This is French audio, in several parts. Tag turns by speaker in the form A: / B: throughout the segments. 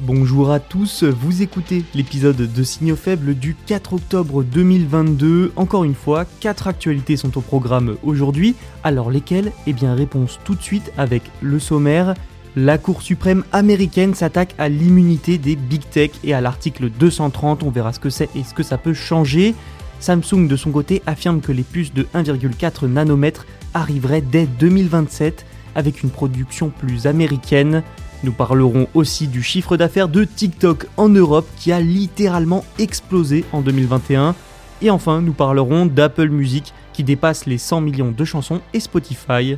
A: Bonjour à tous, vous écoutez l'épisode de Signaux faibles du 4 octobre 2022. Encore une fois, 4 actualités sont au programme aujourd'hui. Alors lesquelles? Eh bien réponse tout de suite avec le sommaire. La Cour suprême américaine s'attaque à l'immunité des big tech et à l'article 230, on verra ce que c'est et ce que ça peut changer. Samsung de son côté affirme que les puces de 1,4 nanomètres arriveraient dès 2027 avec une production plus américaine. Nous parlerons aussi du chiffre d'affaires de TikTok en Europe qui a littéralement explosé en 2021. Et enfin, nous parlerons d'Apple Music qui dépasse les 100 millions de chansons et Spotify.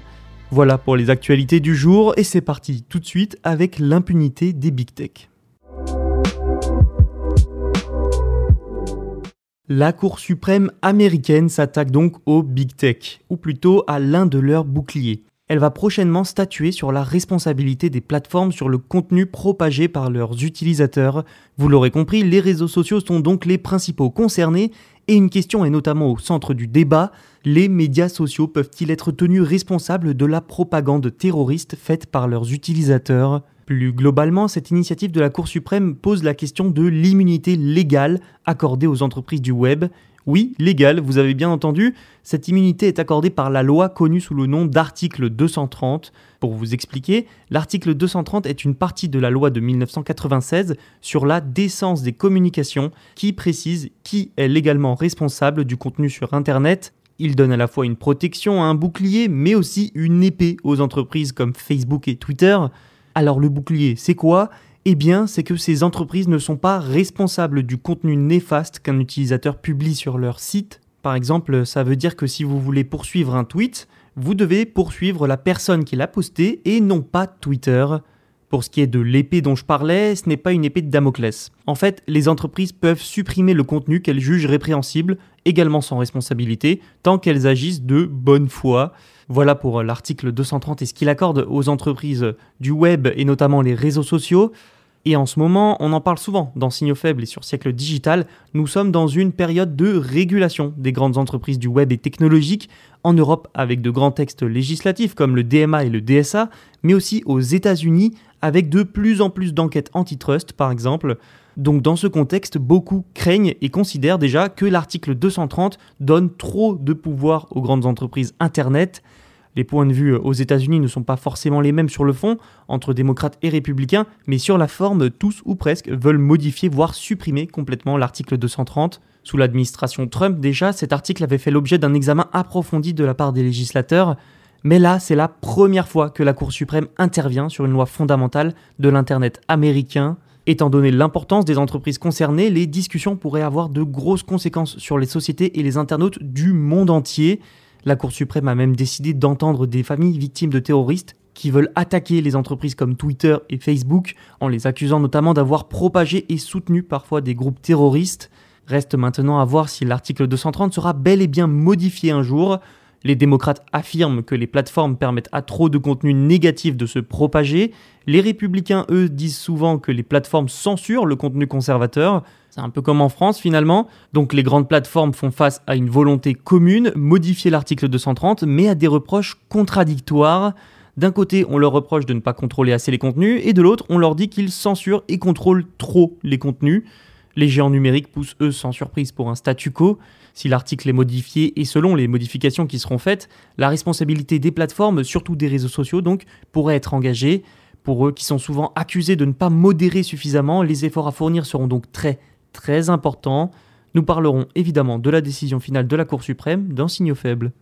A: Voilà pour les actualités du jour et c'est parti tout de suite avec l'impunité des big tech. La Cour suprême américaine s'attaque donc aux big tech, ou plutôt à l'un de leurs boucliers elle va prochainement statuer sur la responsabilité des plateformes sur le contenu propagé par leurs utilisateurs. Vous l'aurez compris, les réseaux sociaux sont donc les principaux concernés et une question est notamment au centre du débat. Les médias sociaux peuvent-ils être tenus responsables de la propagande terroriste faite par leurs utilisateurs? Plus globalement, cette initiative de la Cour suprême pose la question de l'immunité légale accordée aux entreprises du web. Oui, légal, vous avez bien entendu, cette immunité est accordée par la loi connue sous le nom d'article 230. Pour vous expliquer, l'article 230 est une partie de la loi de 1996 sur la décence des communications qui précise qui est légalement responsable du contenu sur Internet. Il donne à la fois une protection, un bouclier, mais aussi une épée aux entreprises comme Facebook et Twitter. Alors le bouclier, c'est quoi? Eh bien, c'est que ces entreprises ne sont pas responsables du contenu néfaste qu'un utilisateur publie sur leur site. Par exemple, ça veut dire que si vous voulez poursuivre un tweet, vous devez poursuivre la personne qui l'a posté et non pas Twitter. Pour ce qui est de l'épée dont je parlais, ce n'est pas une épée de Damoclès. En fait, les entreprises peuvent supprimer le contenu qu'elles jugent répréhensible, également sans responsabilité, tant qu'elles agissent de bonne foi. Voilà pour l'article 230 et ce qu'il accorde aux entreprises du web et notamment les réseaux sociaux. Et en ce moment, on en parle souvent dans Signaux Faibles et sur Siècle Digital, nous sommes dans une période de régulation des grandes entreprises du web et technologique, en Europe avec de grands textes législatifs comme le DMA et le DSA, mais aussi aux États-Unis avec de plus en plus d'enquêtes antitrust par exemple. Donc dans ce contexte, beaucoup craignent et considèrent déjà que l'article 230 donne trop de pouvoir aux grandes entreprises Internet les points de vue aux États-Unis ne sont pas forcément les mêmes sur le fond, entre démocrates et républicains, mais sur la forme, tous ou presque veulent modifier, voire supprimer complètement l'article 230. Sous l'administration Trump, déjà, cet article avait fait l'objet d'un examen approfondi de la part des législateurs, mais là, c'est la première fois que la Cour suprême intervient sur une loi fondamentale de l'Internet américain. Étant donné l'importance des entreprises concernées, les discussions pourraient avoir de grosses conséquences sur les sociétés et les internautes du monde entier. La Cour suprême a même décidé d'entendre des familles victimes de terroristes qui veulent attaquer les entreprises comme Twitter et Facebook en les accusant notamment d'avoir propagé et soutenu parfois des groupes terroristes. Reste maintenant à voir si l'article 230 sera bel et bien modifié un jour. Les démocrates affirment que les plateformes permettent à trop de contenu négatif de se propager. Les républicains, eux, disent souvent que les plateformes censurent le contenu conservateur. C'est un peu comme en France finalement. Donc les grandes plateformes font face à une volonté commune, modifier l'article 230, mais à des reproches contradictoires. D'un côté, on leur reproche de ne pas contrôler assez les contenus, et de l'autre, on leur dit qu'ils censurent et contrôlent trop les contenus. Les géants numériques poussent eux sans surprise pour un statu quo. Si l'article est modifié et selon les modifications qui seront faites, la responsabilité des plateformes, surtout des réseaux sociaux donc, pourrait être engagée. Pour eux qui sont souvent accusés de ne pas modérer suffisamment, les efforts à fournir seront donc très très importants. Nous parlerons évidemment de la décision finale de la Cour suprême d'un signaux faible.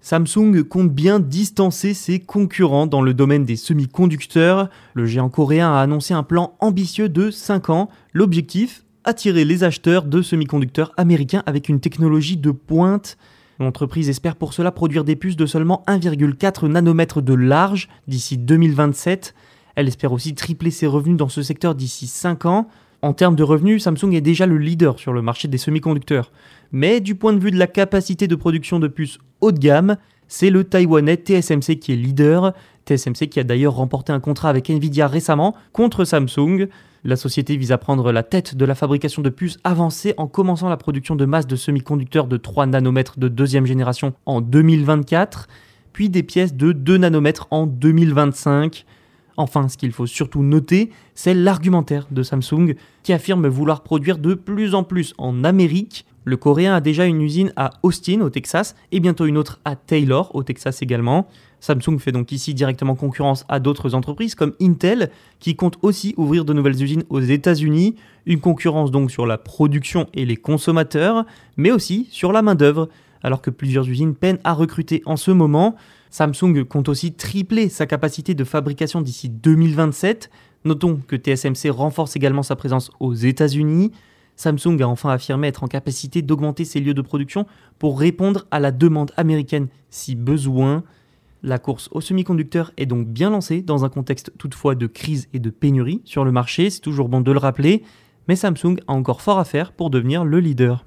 A: Samsung compte bien distancer ses concurrents dans le domaine des semi-conducteurs. Le géant coréen a annoncé un plan ambitieux de 5 ans. L'objectif Attirer les acheteurs de semi-conducteurs américains avec une technologie de pointe. L'entreprise espère pour cela produire des puces de seulement 1,4 nanomètres de large d'ici 2027. Elle espère aussi tripler ses revenus dans ce secteur d'ici 5 ans. En termes de revenus, Samsung est déjà le leader sur le marché des semi-conducteurs. Mais du point de vue de la capacité de production de puces haut de gamme, c'est le taïwanais TSMC qui est leader. TSMC qui a d'ailleurs remporté un contrat avec Nvidia récemment contre Samsung. La société vise à prendre la tête de la fabrication de puces avancées en commençant la production de masse de semi-conducteurs de 3 nanomètres de deuxième génération en 2024, puis des pièces de 2 nanomètres en 2025. Enfin, ce qu'il faut surtout noter, c'est l'argumentaire de Samsung qui affirme vouloir produire de plus en plus en Amérique le Coréen a déjà une usine à Austin, au Texas, et bientôt une autre à Taylor, au Texas également. Samsung fait donc ici directement concurrence à d'autres entreprises comme Intel, qui compte aussi ouvrir de nouvelles usines aux États-Unis, une concurrence donc sur la production et les consommateurs, mais aussi sur la main-d'œuvre. Alors que plusieurs usines peinent à recruter en ce moment, Samsung compte aussi tripler sa capacité de fabrication d'ici 2027. Notons que TSMC renforce également sa présence aux États-Unis. Samsung a enfin affirmé être en capacité d'augmenter ses lieux de production pour répondre à la demande américaine si besoin. La course aux semi-conducteurs est donc bien lancée dans un contexte toutefois de crise et de pénurie sur le marché, c'est toujours bon de le rappeler, mais Samsung a encore fort à faire pour devenir le leader.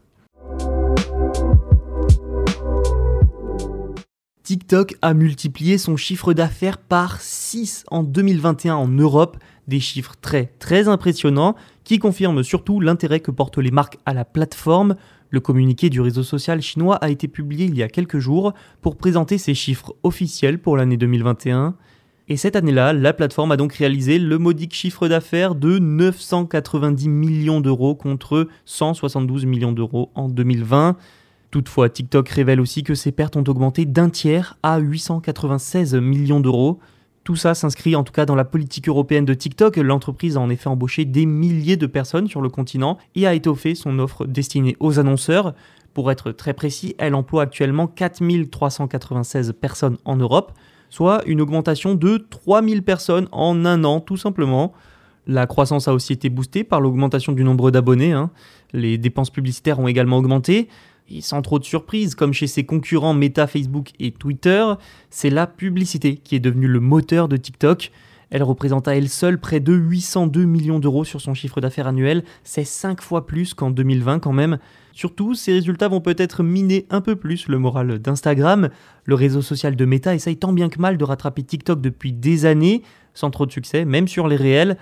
A: TikTok a multiplié son chiffre d'affaires par 6 en 2021 en Europe, des chiffres très très impressionnants qui confirment surtout l'intérêt que portent les marques à la plateforme. Le communiqué du réseau social chinois a été publié il y a quelques jours pour présenter ses chiffres officiels pour l'année 2021. Et cette année-là, la plateforme a donc réalisé le modique chiffre d'affaires de 990 millions d'euros contre 172 millions d'euros en 2020. Toutefois, TikTok révèle aussi que ses pertes ont augmenté d'un tiers à 896 millions d'euros. Tout ça s'inscrit en tout cas dans la politique européenne de TikTok. L'entreprise a en effet embauché des milliers de personnes sur le continent et a étoffé son offre destinée aux annonceurs. Pour être très précis, elle emploie actuellement 4396 personnes en Europe, soit une augmentation de 3000 personnes en un an tout simplement. La croissance a aussi été boostée par l'augmentation du nombre d'abonnés. Hein. Les dépenses publicitaires ont également augmenté. Et sans trop de surprise, comme chez ses concurrents Meta, Facebook et Twitter, c'est la publicité qui est devenue le moteur de TikTok. Elle représente à elle seule près de 802 millions d'euros sur son chiffre d'affaires annuel, c'est 5 fois plus qu'en 2020 quand même. Surtout, ces résultats vont peut-être miner un peu plus le moral d'Instagram. Le réseau social de Meta essaye tant bien que mal de rattraper TikTok depuis des années, sans trop de succès, même sur les réels.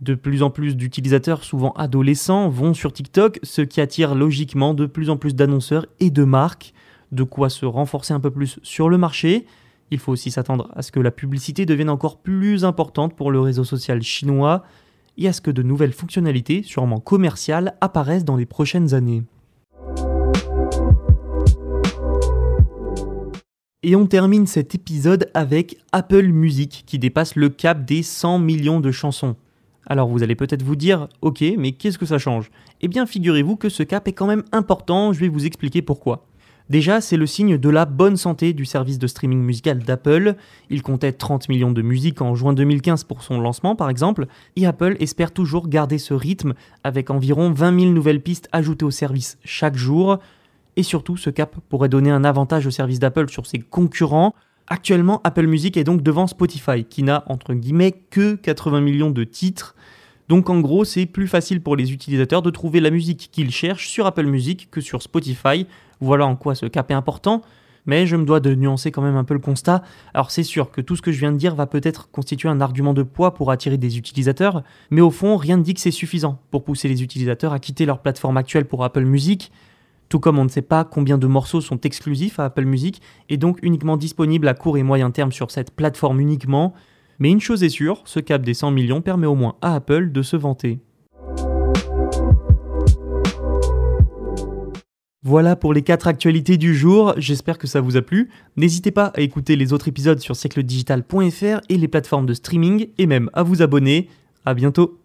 A: De plus en plus d'utilisateurs, souvent adolescents, vont sur TikTok, ce qui attire logiquement de plus en plus d'annonceurs et de marques, de quoi se renforcer un peu plus sur le marché. Il faut aussi s'attendre à ce que la publicité devienne encore plus importante pour le réseau social chinois et à ce que de nouvelles fonctionnalités, sûrement commerciales, apparaissent dans les prochaines années. Et on termine cet épisode avec Apple Music qui dépasse le cap des 100 millions de chansons. Alors vous allez peut-être vous dire, ok, mais qu'est-ce que ça change? Eh bien figurez-vous que ce cap est quand même important, je vais vous expliquer pourquoi. Déjà, c'est le signe de la bonne santé du service de streaming musical d'Apple. Il comptait 30 millions de musiques en juin 2015 pour son lancement par exemple, et Apple espère toujours garder ce rythme avec environ 20 000 nouvelles pistes ajoutées au service chaque jour. Et surtout, ce cap pourrait donner un avantage au service d'Apple sur ses concurrents, Actuellement, Apple Music est donc devant Spotify, qui n'a entre guillemets que 80 millions de titres. Donc en gros, c'est plus facile pour les utilisateurs de trouver la musique qu'ils cherchent sur Apple Music que sur Spotify. Voilà en quoi ce cap est important. Mais je me dois de nuancer quand même un peu le constat. Alors c'est sûr que tout ce que je viens de dire va peut-être constituer un argument de poids pour attirer des utilisateurs, mais au fond, rien ne dit que c'est suffisant pour pousser les utilisateurs à quitter leur plateforme actuelle pour Apple Music. Tout comme on ne sait pas combien de morceaux sont exclusifs à Apple Music et donc uniquement disponibles à court et moyen terme sur cette plateforme uniquement. Mais une chose est sûre, ce cap des 100 millions permet au moins à Apple de se vanter. Voilà pour les 4 actualités du jour, j'espère que ça vous a plu. N'hésitez pas à écouter les autres épisodes sur siècledigital.fr et les plateformes de streaming et même à vous abonner. À bientôt